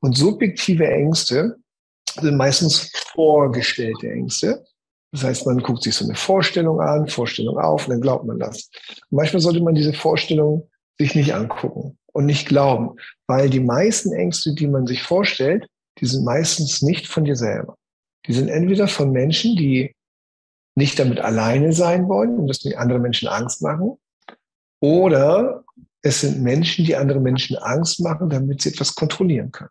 Und subjektive Ängste sind meistens vorgestellte Ängste. Das heißt, man guckt sich so eine Vorstellung an, Vorstellung auf und dann glaubt man das. Und manchmal sollte man diese Vorstellung sich nicht angucken und nicht glauben, weil die meisten Ängste, die man sich vorstellt, die sind meistens nicht von dir selber. Die sind entweder von Menschen, die nicht damit alleine sein wollen und dass die andere Menschen Angst machen, oder es sind Menschen, die andere Menschen Angst machen, damit sie etwas kontrollieren können.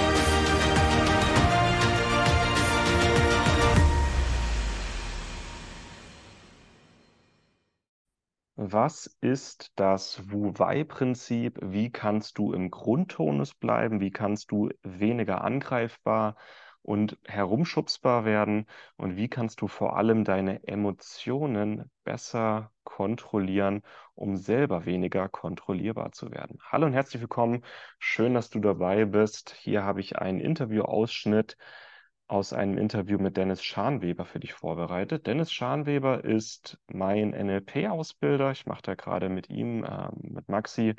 Was ist das Wu-Wei-Prinzip? Wie kannst du im Grundtonus bleiben? Wie kannst du weniger angreifbar und herumschubsbar werden? Und wie kannst du vor allem deine Emotionen besser kontrollieren, um selber weniger kontrollierbar zu werden? Hallo und herzlich willkommen. Schön, dass du dabei bist. Hier habe ich einen Interviewausschnitt aus einem Interview mit Dennis Scharnweber für dich vorbereitet. Dennis Scharnweber ist mein NLP-Ausbilder. Ich mache da gerade mit ihm, äh, mit Maxi,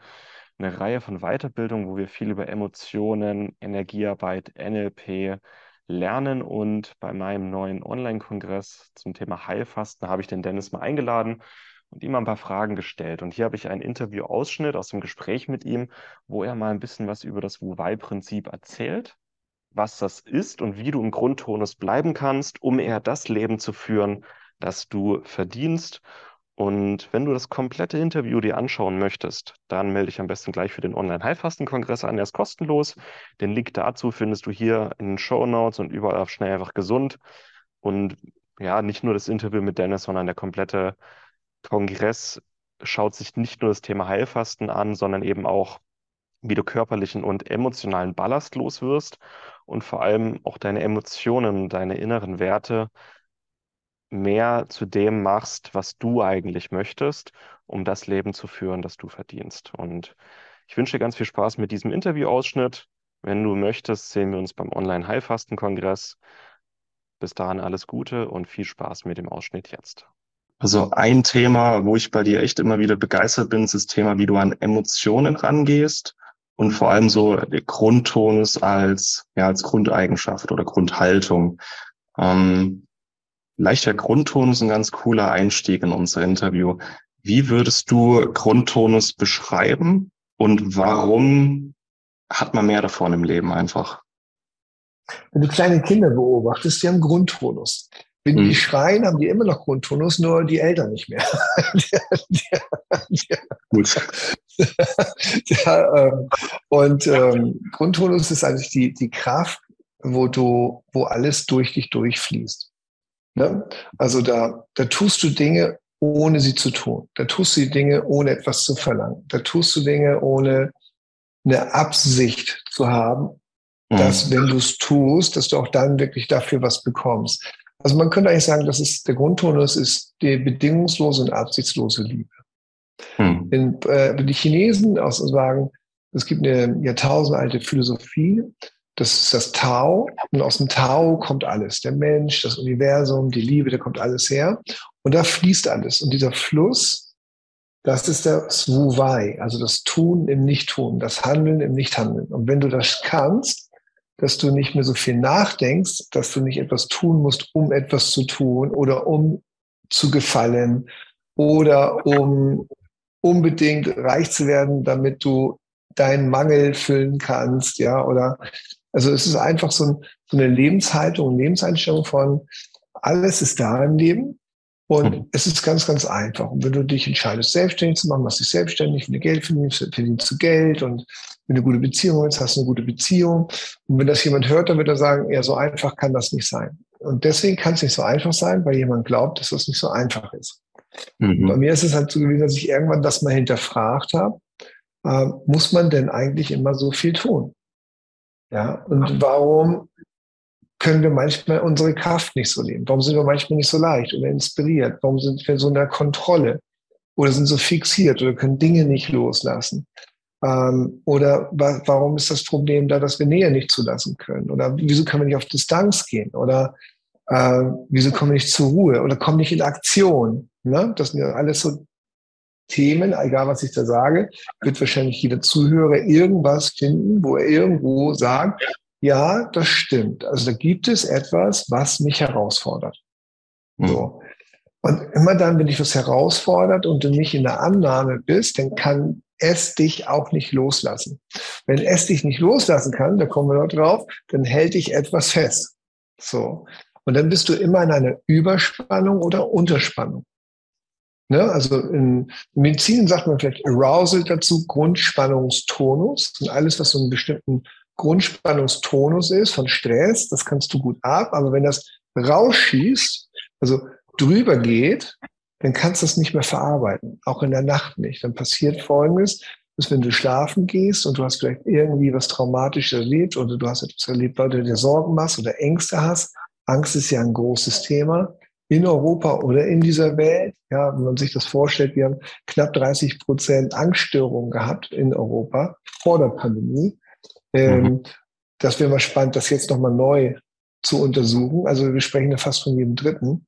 eine Reihe von Weiterbildungen, wo wir viel über Emotionen, Energiearbeit, NLP lernen. Und bei meinem neuen Online-Kongress zum Thema Heilfasten habe ich den Dennis mal eingeladen und ihm ein paar Fragen gestellt. Und hier habe ich einen Interview-Ausschnitt aus dem Gespräch mit ihm, wo er mal ein bisschen was über das Wu-Wei-Prinzip erzählt was das ist und wie du im Grundtonus bleiben kannst, um eher das Leben zu führen, das du verdienst. Und wenn du das komplette Interview dir anschauen möchtest, dann melde dich am besten gleich für den Online-Heilfasten-Kongress an. Der ist kostenlos. Den Link dazu findest du hier in den Show Notes und überall auf Schnell einfach gesund. Und ja, nicht nur das Interview mit Dennis, sondern der komplette Kongress schaut sich nicht nur das Thema Heilfasten an, sondern eben auch, wie du körperlichen und emotionalen Ballast los wirst und vor allem auch deine Emotionen, deine inneren Werte mehr zu dem machst, was du eigentlich möchtest, um das Leben zu führen, das du verdienst. Und ich wünsche dir ganz viel Spaß mit diesem Interviewausschnitt. Wenn du möchtest, sehen wir uns beim Online-Heilfasten-Kongress. Bis dahin alles Gute und viel Spaß mit dem Ausschnitt jetzt. Also ein Thema, wo ich bei dir echt immer wieder begeistert bin, ist das Thema, wie du an Emotionen rangehst und vor allem so der Grundtonus als, ja, als Grundeigenschaft oder Grundhaltung. Ähm, leichter Grundtonus ein ganz cooler Einstieg in unser Interview. Wie würdest du Grundtonus beschreiben und warum hat man mehr davon im Leben einfach? Wenn du kleine Kinder beobachtest, die haben Grundtonus. Wenn die hm. schreien, haben die immer noch Grundtonus, nur die Eltern nicht mehr. Gut. ja, ähm, und ähm, Grundtonus ist eigentlich die, die Kraft, wo du, wo alles durch dich durchfließt. Ne? Also da, da tust du Dinge, ohne sie zu tun. Da tust du Dinge, ohne etwas zu verlangen. Da tust du Dinge, ohne eine Absicht zu haben, dass wenn du es tust, dass du auch dann wirklich dafür was bekommst. Also man könnte eigentlich sagen, das ist der Grundtonus ist die bedingungslose und absichtslose Liebe. Hm. Wenn, äh, die Chinesen auch sagen, es gibt eine jahrtausendalte Philosophie, das ist das Tao. Und aus dem Tao kommt alles. Der Mensch, das Universum, die Liebe, da kommt alles her. Und da fließt alles. Und dieser Fluss, das ist das Wu Wei, also das Tun im Nicht-Tun, das Handeln im Nicht-Handeln. Und wenn du das kannst, dass du nicht mehr so viel nachdenkst, dass du nicht etwas tun musst, um etwas zu tun oder um zu gefallen oder um unbedingt reich zu werden, damit du deinen Mangel füllen kannst, ja, oder also es ist einfach so, ein, so eine Lebenshaltung, Lebenseinstellung von alles ist da im Leben und mhm. es ist ganz, ganz einfach. Und wenn du dich entscheidest, selbstständig zu machen, machst dich selbstständig, wenn du Geld verdienst, verdienst du Geld. Und wenn du eine gute Beziehung hast, hast du eine gute Beziehung. Und wenn das jemand hört, dann wird er sagen, ja, so einfach kann das nicht sein. Und deswegen kann es nicht so einfach sein, weil jemand glaubt, dass das nicht so einfach ist. Mhm. Bei mir ist es halt so gewesen, dass ich irgendwann das mal hinterfragt habe. Äh, muss man denn eigentlich immer so viel tun? Ja, und warum können wir manchmal unsere Kraft nicht so leben? Warum sind wir manchmal nicht so leicht oder inspiriert? Warum sind wir so in der Kontrolle oder sind so fixiert oder können Dinge nicht loslassen? Ähm, oder wa warum ist das Problem da, dass wir Nähe nicht zulassen können? Oder wieso können wir nicht auf Distanz gehen? Oder äh, wieso kommen wir nicht zur Ruhe? Oder kommen nicht in Aktion? Ne? Das sind ja alles so Themen, egal was ich da sage, wird wahrscheinlich jeder Zuhörer irgendwas finden, wo er irgendwo sagt, ja, das stimmt. Also da gibt es etwas, was mich herausfordert. Mhm. So. Und immer dann, wenn dich was herausfordert und du nicht in der Annahme bist, dann kann es dich auch nicht loslassen. Wenn es dich nicht loslassen kann, da kommen wir noch drauf, dann hält dich etwas fest. So. Und dann bist du immer in einer Überspannung oder Unterspannung. Ne? Also in Medizin sagt man vielleicht Arousal dazu, Grundspannungstonus. Und alles, was so einen bestimmten Grundspannungstonus ist von Stress, das kannst du gut ab. Aber wenn das rausschießt, also drüber geht, dann kannst du es nicht mehr verarbeiten. Auch in der Nacht nicht. Dann passiert Folgendes, dass wenn du schlafen gehst und du hast vielleicht irgendwie was Traumatisches erlebt oder du hast etwas erlebt, weil du dir Sorgen machst oder Ängste hast. Angst ist ja ein großes Thema in Europa oder in dieser Welt. Ja, wenn man sich das vorstellt, wir haben knapp 30 Prozent Angststörungen gehabt in Europa vor der Pandemie. Ähm, mhm. Das wäre mal spannend, das jetzt nochmal neu zu untersuchen. Also wir sprechen ja fast von jedem Dritten.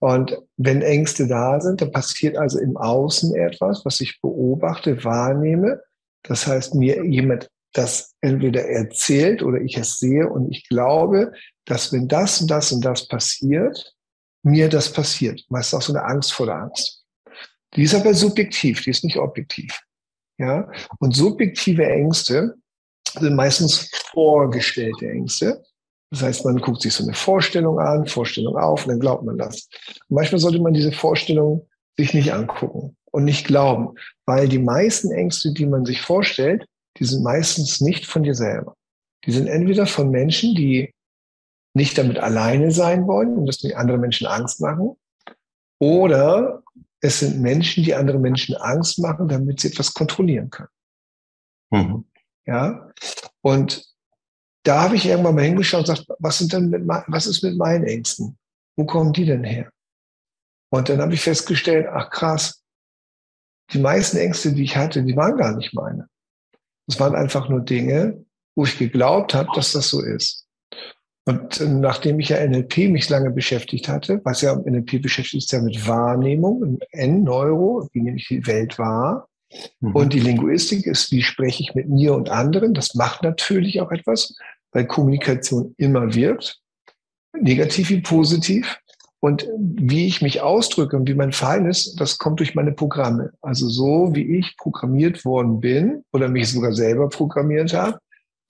Und wenn Ängste da sind, dann passiert also im Außen etwas, was ich beobachte, wahrnehme. Das heißt, mir jemand das entweder erzählt oder ich es sehe und ich glaube, dass wenn das und das und das passiert, mir das passiert. Meist auch so eine Angst vor der Angst. Die ist aber subjektiv, die ist nicht objektiv. Ja? Und subjektive Ängste sind meistens vorgestellte Ängste. Das heißt, man guckt sich so eine Vorstellung an, Vorstellung auf und dann glaubt man das. Und manchmal sollte man diese Vorstellung sich nicht angucken und nicht glauben, weil die meisten Ängste, die man sich vorstellt, die sind meistens nicht von dir selber. Die sind entweder von Menschen, die nicht damit alleine sein wollen und dass die andere Menschen Angst machen. Oder es sind Menschen, die andere Menschen Angst machen, damit sie etwas kontrollieren können. Mhm. Ja. Und da habe ich irgendwann mal hingeschaut und gesagt, was sind denn mit, was ist mit meinen Ängsten? Wo kommen die denn her? Und dann habe ich festgestellt, ach krass, die meisten Ängste, die ich hatte, die waren gar nicht meine. Es waren einfach nur Dinge, wo ich geglaubt habe, dass das so ist. Und nachdem ich ja NLP mich lange beschäftigt hatte, was ja NLP beschäftigt ist ja mit Wahrnehmung, N, Neuro, wie nehme ich die Welt wahr. Mhm. Und die Linguistik ist, wie spreche ich mit mir und anderen. Das macht natürlich auch etwas, weil Kommunikation immer wirkt, negativ wie positiv. Und wie ich mich ausdrücke und wie mein Verhalten ist, das kommt durch meine Programme. Also so, wie ich programmiert worden bin oder mich sogar selber programmiert habe,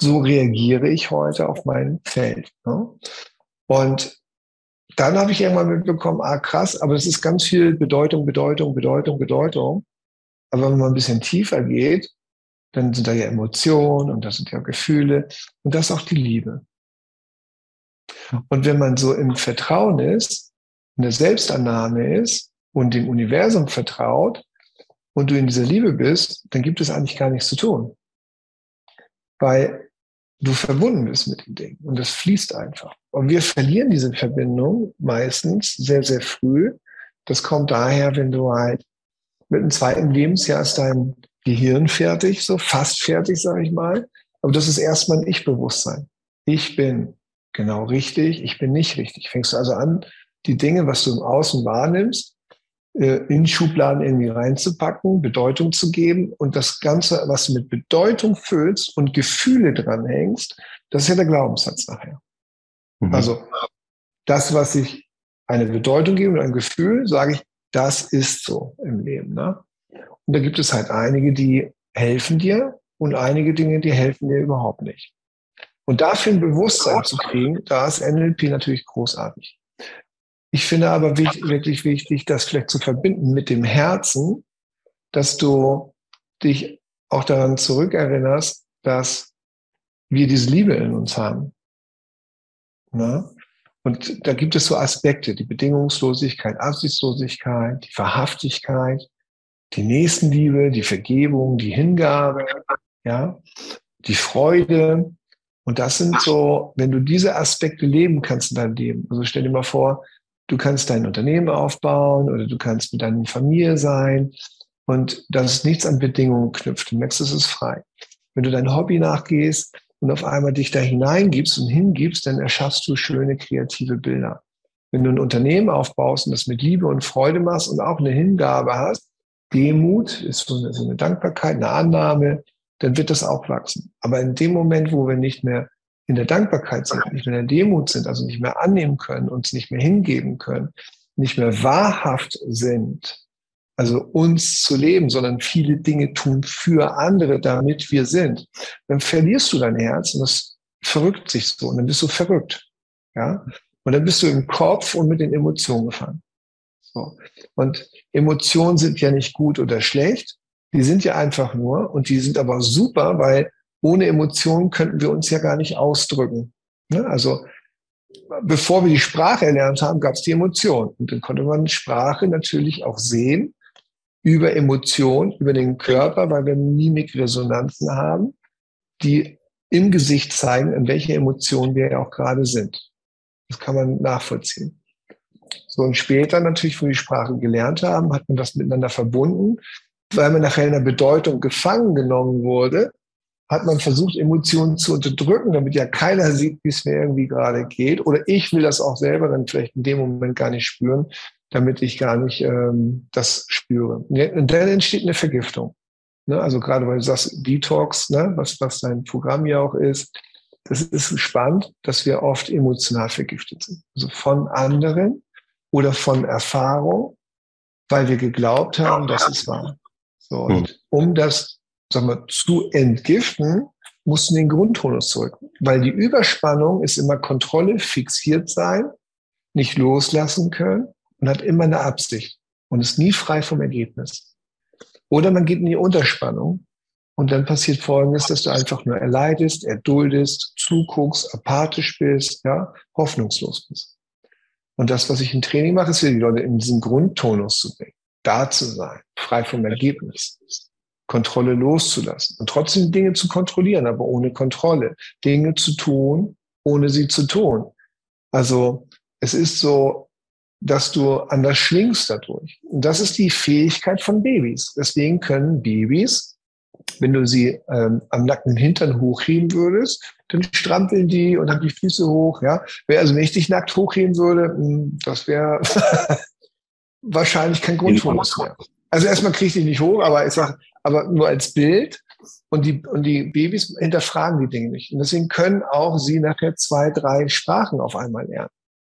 so reagiere ich heute auf mein Feld. Ne? Und dann habe ich irgendwann mitbekommen, ah krass, aber es ist ganz viel Bedeutung, Bedeutung, Bedeutung, Bedeutung. Aber wenn man ein bisschen tiefer geht, dann sind da ja Emotionen und das sind ja Gefühle und das ist auch die Liebe. Und wenn man so im Vertrauen ist, in der Selbstannahme ist und dem Universum vertraut und du in dieser Liebe bist, dann gibt es eigentlich gar nichts zu tun. Weil du verbunden bist mit dem Ding und das fließt einfach. Und wir verlieren diese Verbindung meistens sehr, sehr früh. Das kommt daher, wenn du halt mit dem zweiten Lebensjahr ist dein Gehirn fertig, so fast fertig, sage ich mal. Aber das ist erstmal ein Ich-Bewusstsein. Ich bin genau richtig, ich bin nicht richtig. Fängst du also an, die Dinge, was du im Außen wahrnimmst, äh, in Schubladen irgendwie reinzupacken, Bedeutung zu geben und das Ganze, was du mit Bedeutung füllst und Gefühle dranhängst, das ist ja der Glaubenssatz nachher. Mhm. Also das, was ich eine Bedeutung gebe und ein Gefühl, sage ich, das ist so im Leben. Ne? Und da gibt es halt einige, die helfen dir und einige Dinge, die helfen dir überhaupt nicht. Und dafür ein Bewusstsein zu kriegen, da ist NLP natürlich großartig. Ich finde aber wirklich wichtig, das vielleicht zu verbinden mit dem Herzen, dass du dich auch daran zurückerinnerst, dass wir diese Liebe in uns haben. Na? Und da gibt es so Aspekte, die Bedingungslosigkeit, Absichtslosigkeit, die Verhaftigkeit, die Nächstenliebe, die Vergebung, die Hingabe, ja, die Freude. Und das sind so, wenn du diese Aspekte leben kannst in deinem Leben. Also stell dir mal vor, Du kannst dein Unternehmen aufbauen oder du kannst mit deiner Familie sein und dass es nichts an Bedingungen knüpft. Du merkst, es ist frei. Wenn du dein Hobby nachgehst und auf einmal dich da hineingibst und hingibst, dann erschaffst du schöne kreative Bilder. Wenn du ein Unternehmen aufbaust und das mit Liebe und Freude machst und auch eine Hingabe hast, Demut ist so eine, so eine Dankbarkeit, eine Annahme, dann wird das auch wachsen. Aber in dem Moment, wo wir nicht mehr in der Dankbarkeit sind, nicht mehr in der Demut sind, also nicht mehr annehmen können, uns nicht mehr hingeben können, nicht mehr wahrhaft sind, also uns zu leben, sondern viele Dinge tun für andere, damit wir sind, dann verlierst du dein Herz und das verrückt sich so und dann bist du verrückt. Ja? Und dann bist du im Kopf und mit den Emotionen gefangen. So. Und Emotionen sind ja nicht gut oder schlecht. Die sind ja einfach nur und die sind aber super, weil ohne Emotionen könnten wir uns ja gar nicht ausdrücken. Ne? Also bevor wir die Sprache erlernt haben, gab es die Emotionen. Und dann konnte man Sprache natürlich auch sehen über Emotionen, über den Körper, weil wir Mimikresonanzen haben, die im Gesicht zeigen, in welcher Emotion wir ja auch gerade sind. Das kann man nachvollziehen. So, und später natürlich, wo wir die Sprache gelernt haben, hat man das miteinander verbunden. Weil man nachher in der Bedeutung gefangen genommen wurde, hat man versucht, Emotionen zu unterdrücken, damit ja keiner sieht, wie es mir irgendwie gerade geht. Oder ich will das auch selber dann vielleicht in dem Moment gar nicht spüren, damit ich gar nicht ähm, das spüre. Und dann entsteht eine Vergiftung. Ne? Also gerade weil du sagst Detox, ne? was, was dein Programm ja auch ist, das ist spannend, dass wir oft emotional vergiftet sind. Also von anderen oder von Erfahrung, weil wir geglaubt haben, dass es war. So, und hm. um das sagen wir, zu entgiften, mussten den Grundtonus zurück. Weil die Überspannung ist immer Kontrolle, fixiert sein, nicht loslassen können und hat immer eine Absicht und ist nie frei vom Ergebnis. Oder man geht in die Unterspannung und dann passiert Folgendes, dass du einfach nur erleidest, erduldest, zuguckst, apathisch bist, ja, hoffnungslos bist. Und das, was ich im Training mache, ist die Leute in diesen Grundtonus zu bringen, da zu sein, frei vom Ergebnis. Kontrolle loszulassen und trotzdem Dinge zu kontrollieren, aber ohne Kontrolle. Dinge zu tun, ohne sie zu tun. Also es ist so, dass du anders schwingst dadurch. Und das ist die Fähigkeit von Babys. Deswegen können Babys, wenn du sie ähm, am nackten Hintern hochheben würdest, dann strampeln die und haben die Füße hoch. Ja, also wenn ich dich nackt hochheben würde, hm, das wäre wahrscheinlich kein Grundtonus mehr. Also erstmal kriege ich dich nicht hoch, aber ich sag, aber nur als Bild. Und die, und die Babys hinterfragen die Dinge nicht. Und deswegen können auch sie nachher zwei, drei Sprachen auf einmal lernen.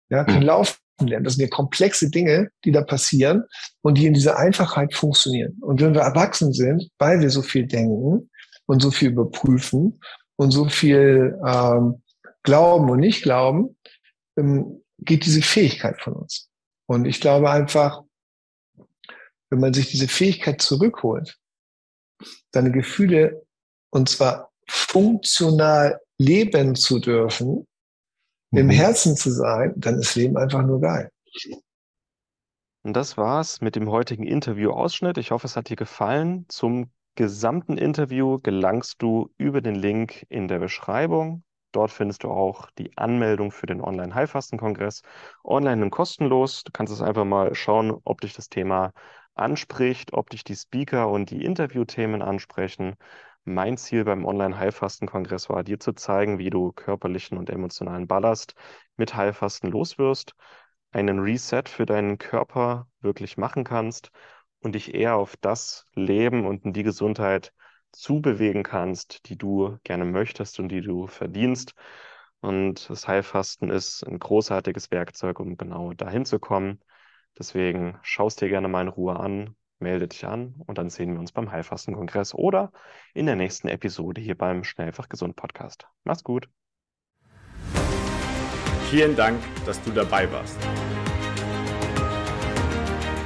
Ja, können mhm. laufen lernen. Das sind ja komplexe Dinge, die da passieren und die in dieser Einfachheit funktionieren. Und wenn wir erwachsen sind, weil wir so viel denken und so viel überprüfen und so viel ähm, glauben und nicht glauben, ähm, geht diese Fähigkeit von uns. Und ich glaube einfach, wenn man sich diese Fähigkeit zurückholt, deine Gefühle und zwar funktional leben zu dürfen. Im Herzen zu sein, dann ist Leben einfach nur geil. Und das war's mit dem heutigen Interview-Ausschnitt. Ich hoffe, es hat dir gefallen. Zum gesamten Interview gelangst du über den Link in der Beschreibung. Dort findest du auch die Anmeldung für den Online-Heilfasten-Kongress. Online und kostenlos. Du kannst es einfach mal schauen, ob dich das Thema anspricht, ob dich die Speaker und die Interviewthemen ansprechen. Mein Ziel beim Online-Heilfasten-Kongress war, dir zu zeigen, wie du körperlichen und emotionalen Ballast mit Heilfasten loswirst, einen Reset für deinen Körper wirklich machen kannst und dich eher auf das Leben und in die Gesundheit zubewegen kannst, die du gerne möchtest und die du verdienst. Und das Heilfasten ist ein großartiges Werkzeug, um genau dahin zu kommen. Deswegen schaust dir gerne mal in Ruhe an, melde dich an und dann sehen wir uns beim Heilfastenkongress oder in der nächsten Episode hier beim Schnellfach Gesund Podcast. Mach's gut. Vielen Dank, dass du dabei warst.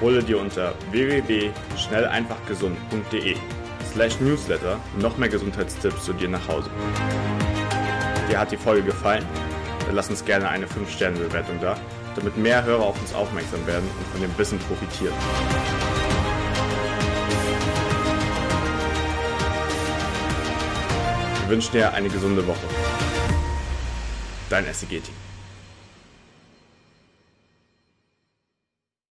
Hole dir unter www.schnelleinfachgesund.de slash newsletter noch mehr Gesundheitstipps zu dir nach Hause. Dir hat die Folge gefallen? Dann lass uns gerne eine 5-Sterne-Bewertung da damit mehr Hörer auf uns aufmerksam werden und von dem Wissen profitieren. Wir wünschen dir eine gesunde Woche. Dein SEG-Team.